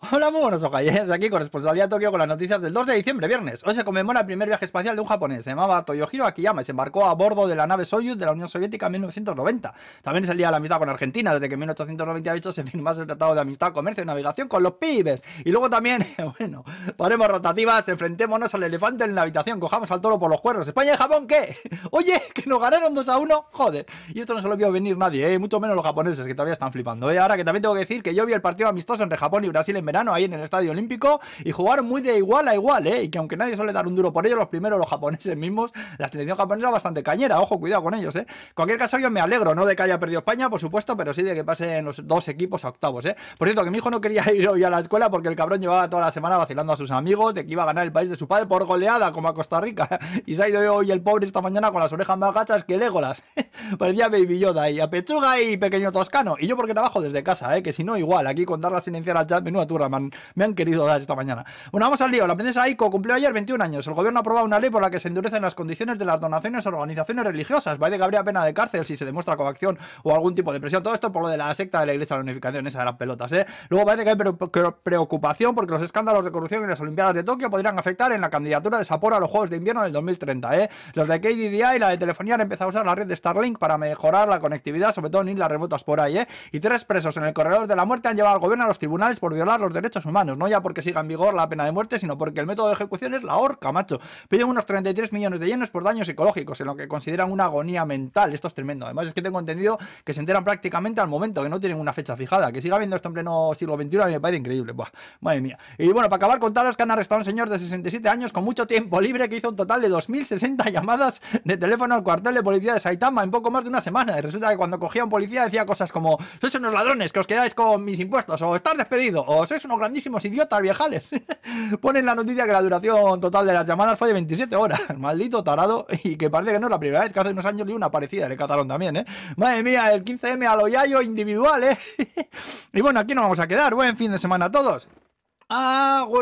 Hola, muy buenos ojayes. Aquí con responsabilidad Tokio con las noticias del 2 de diciembre, viernes. Hoy se conmemora el primer viaje espacial de un japonés. Se llamaba Toyohiro Akiyama se embarcó a bordo de la nave Soyuz de la Unión Soviética en 1990. También es el día de la amistad con Argentina, desde que en 1898 se firmase el Tratado de Amistad, Comercio y Navegación con los pibes. Y luego también, bueno, ponemos rotativas, enfrentémonos al elefante en la habitación, cojamos al toro por los cuernos. ¿España y Japón qué? Oye, que nos ganaron 2 a 1. Joder. Y esto no se lo vio venir nadie, ¿eh? mucho menos los japoneses, que todavía están flipando. ¿eh? Ahora que también tengo que decir que yo vi el partido amistoso entre Japón y Brasil en verano ahí en el estadio olímpico y jugaron muy de igual a igual, ¿eh? Y que aunque nadie suele dar un duro por ellos, los primeros, los japoneses mismos, la selección japonesa bastante cañera, ojo, cuidado con ellos, ¿eh? En cualquier caso, yo me alegro, no de que haya perdido España, por supuesto, pero sí de que pasen los dos equipos a octavos, ¿eh? Por cierto, que mi hijo no quería ir hoy a la escuela porque el cabrón llevaba toda la semana vacilando a sus amigos de que iba a ganar el país de su padre por goleada, como a Costa Rica. Y se ha ido hoy el pobre esta mañana con las orejas más gachas que Legolas. Parecía Baby Yoda y a pechuga y pequeño toscano. Y yo porque trabajo desde casa, ¿eh? Que si no, igual, aquí con darla silenciar al chat, menuda turra, Me han querido dar esta mañana. Bueno, vamos al lío. La princesa Aiko cumplió ayer 21 años. El gobierno ha aprobado una ley por la que se endurecen las condiciones de las donaciones a organizaciones religiosas. Va de que habría pena de cárcel si se demuestra coacción o algún tipo de presión. Todo esto por lo de la secta de la Iglesia de la Unificación, esa de las pelotas, ¿eh? Luego parece que hay preocupación porque los escándalos de corrupción en las Olimpiadas de Tokio podrían afectar en la candidatura de Sapporo a los Juegos de Invierno del 2030, ¿eh? Los de KDDI y la de telefonía han empezado a usar la red de Starlink para mejorar la conectividad, sobre todo en islas remotas por ahí, ¿eh? Y tres presos en el corredor de la muerte han llevado al gobierno a los tribunales por violar los derechos humanos, no ya porque siga en vigor la pena de muerte, sino porque el método de ejecución es la horca, macho. Piden unos 33 millones de yenes por daños psicológicos, en lo que consideran una agonía mental. Esto es tremendo. Además, es que tengo entendido que se enteran prácticamente al momento, que no tienen una fecha fijada. Que siga habiendo esto en pleno siglo XXI a mí me parece increíble. Buah, madre mía. Y bueno, para acabar, contaros que han arrestado a un señor de 67 años con mucho tiempo libre que hizo un total de 2.060 llamadas de teléfono al cuartel de policía de Saitama en poco más de una semana. Y resulta que cuando cogía a un policía decía cosas como: Sois unos ladrones que os quedáis con mis impuestos, o estar despedido, o sois unos grandísimos idiotas viejales. Ponen la noticia que la duración total de las llamadas fue de 27 horas. Maldito tarado. Y que parece que no es la primera vez que hace unos años leí una parecida de Catalón también, ¿eh? Madre mía, el 15M a lo yayo individual, ¿eh? y bueno, aquí nos vamos a quedar. Buen fin de semana a todos. Agur.